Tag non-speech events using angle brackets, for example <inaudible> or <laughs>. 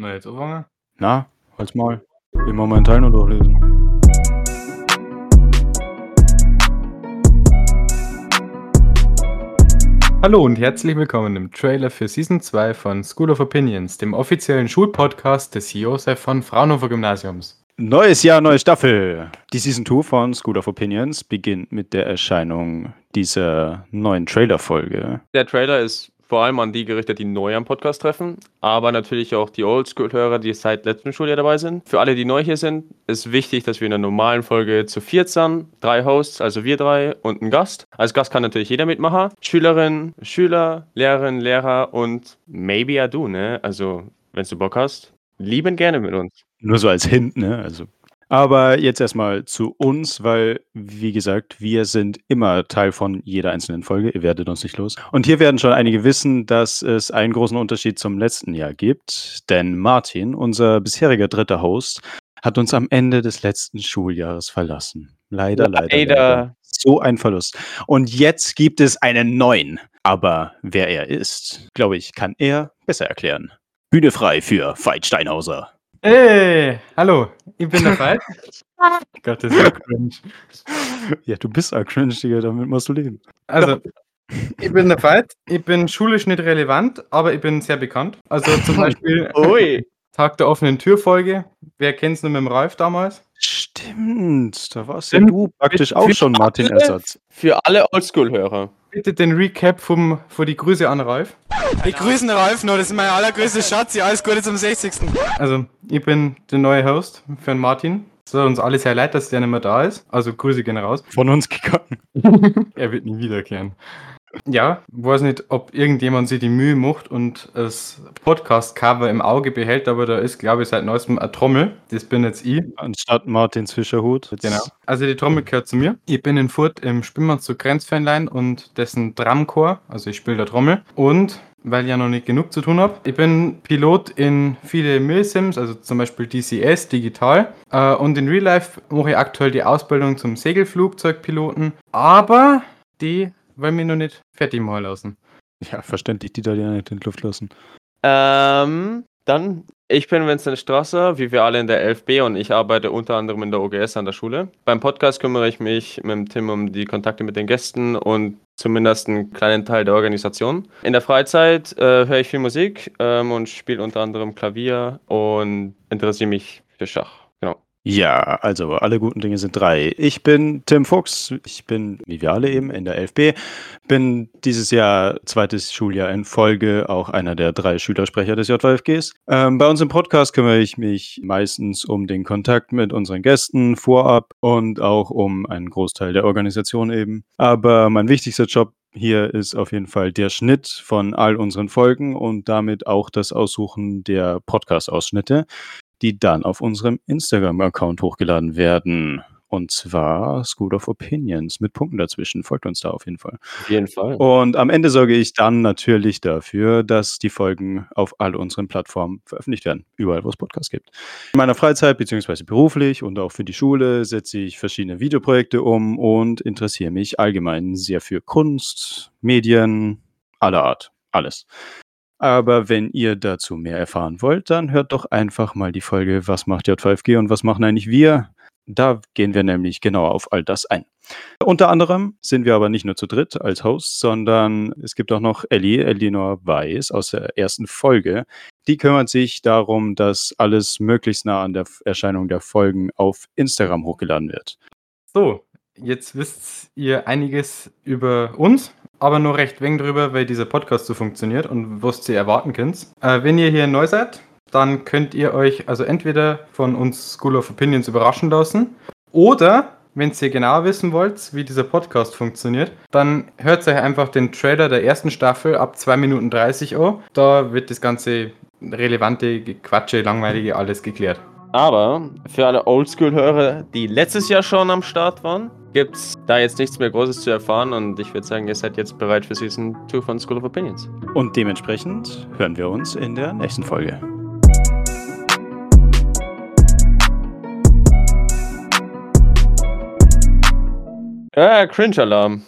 Na, jetzt anfangen? Na, halt's mal. Immer meinen Teil nur durchlesen. Hallo und herzlich willkommen im Trailer für Season 2 von School of Opinions, dem offiziellen Schulpodcast des Josef von Fraunhofer Gymnasiums. Neues Jahr, neue Staffel. Die Season 2 von School of Opinions beginnt mit der Erscheinung dieser neuen Trailer-Folge. Der Trailer ist vor allem an die gerichtet, die neu am Podcast treffen, aber natürlich auch die Oldschool-Hörer, die seit letztem Schuljahr dabei sind. Für alle, die neu hier sind, ist wichtig, dass wir in der normalen Folge zu viert sind. Drei Hosts, also wir drei und ein Gast. Als Gast kann natürlich jeder mitmachen. Schülerin, Schüler, Lehrerin, Lehrer und maybe ja du, ne? Also, wenn du Bock hast, lieben gerne mit uns. Nur so als Hint, ne? Also. Aber jetzt erstmal zu uns, weil, wie gesagt, wir sind immer Teil von jeder einzelnen Folge. Ihr werdet uns nicht los. Und hier werden schon einige wissen, dass es einen großen Unterschied zum letzten Jahr gibt. Denn Martin, unser bisheriger dritter Host, hat uns am Ende des letzten Schuljahres verlassen. Leider, leider, leider. Leider. So ein Verlust. Und jetzt gibt es einen neuen. Aber wer er ist, glaube ich, kann er besser erklären. Bühne frei für Veit Steinhauser. Hey, hallo, ich bin der <laughs> Veit. Gott, das ist ja cringe. Ja, du bist auch cringe, Digga, damit musst du leben. Also, ich bin der Veit. Ich bin schulisch nicht relevant, aber ich bin sehr bekannt. Also zum <laughs> Beispiel Ui. Tag der offenen Türfolge. Wer kennt's nur mit dem Ralf damals? Stimmt, da warst ja du praktisch Für- auch für schon Martin alle- Ersatz. Für alle Oldschool-Hörer. Bitte den Recap vom, vor die Grüße an Ralf. Wir grüßen Ralf noch, das ist mein allergrößter Schatz. Ja, alles Gute zum 60. Also, ich bin der neue Host für den Martin. Es tut uns alle sehr leid, dass der nicht mehr da ist. Also, Grüße gehen raus. Von uns gegangen. <laughs> Er wird nie wiederkehren. Ja, weiß nicht, ob irgendjemand sich die Mühe macht und das Podcast-Cover im Auge behält, aber da ist, glaube ich, seit neuestem eine Trommel. Das bin jetzt ich. Anstatt Martins Fischerhut. Genau. Also die Trommel gehört zu mir. Ich bin in Furt im Spielmannszug Grenzfähnlein und dessen Drumchor, also ich spiele der Trommel. Und weil ich ja noch nicht genug zu tun habe, ich bin Pilot in viele Milsims, also zum Beispiel DCS, digital. Äh, und in Real Life mache ich aktuell die Ausbildung zum Segelflugzeugpiloten. Aber die wollen mich noch nicht fertig machen lassen. Ja, verständlich, die da die nicht in die Luft lassen. Ähm, dann, ich bin Vincent Strasser, wie wir alle in der 11b und ich arbeite unter anderem in der OGS an der Schule. Beim Podcast kümmere ich mich mit dem Tim um die Kontakte mit den Gästen und zumindest einen kleinen Teil der Organisation. In der Freizeit äh, höre ich viel Musik ähm, und spiele unter anderem Klavier und interessiere mich für Schach. Ja, also alle guten Dinge sind drei. Ich bin Tim Fuchs. Ich bin, wie wir alle eben, in der 11b. Bin dieses Jahr, zweites Schuljahr in Folge, auch einer der drei Schülersprecher des JVFGs. Ähm, bei uns im Podcast kümmere ich mich meistens um den Kontakt mit unseren Gästen vorab und auch um einen Großteil der Organisation eben. Aber mein wichtigster Job hier ist auf jeden Fall der Schnitt von all unseren Folgen und damit auch das Aussuchen der Podcast-Ausschnitte die dann auf unserem Instagram-Account hochgeladen werden. Und zwar School of Opinions mit Punkten dazwischen. Folgt uns da auf jeden Fall. Auf jeden Fall. Und am Ende sorge ich dann natürlich dafür, dass die Folgen auf all unseren Plattformen veröffentlicht werden. Überall, wo es Podcasts gibt. In meiner Freizeit beziehungsweise beruflich und auch für die Schule setze ich verschiedene Videoprojekte um und interessiere mich allgemein sehr für Kunst, Medien, aller Art. Alles. Aber wenn ihr dazu mehr erfahren wollt, dann hört doch einfach mal die Folge Was macht J5G und was machen eigentlich wir? Da gehen wir nämlich genauer auf all das ein. Unter anderem sind wir aber nicht nur zu dritt als Host, sondern es gibt auch noch Ellie, Elinor Weiß aus der ersten Folge. Die kümmert sich darum, dass alles möglichst nah an der Erscheinung der Folgen auf Instagram hochgeladen wird. So, jetzt wisst ihr einiges über uns, aber nur recht wenig drüber, weil dieser Podcast so funktioniert und was ihr erwarten könnt. Äh, wenn ihr hier neu seid, dann könnt ihr euch also entweder von uns School of Opinions überraschen lassen oder wenn ihr genau wissen wollt, wie dieser Podcast funktioniert, dann hört euch einfach den Trailer der ersten Staffel ab 2 Minuten 30 an. Da wird das ganze relevante Quatsche, langweilige alles geklärt. Aber für alle Oldschool-Hörer, die letztes Jahr schon am Start waren, gibt's da jetzt nichts mehr Großes zu erfahren und ich würde sagen, ihr seid jetzt bereit für Season 2 von School of Opinions. Und dementsprechend hören wir uns in der nächsten Folge. Äh, Cringe-Alarm.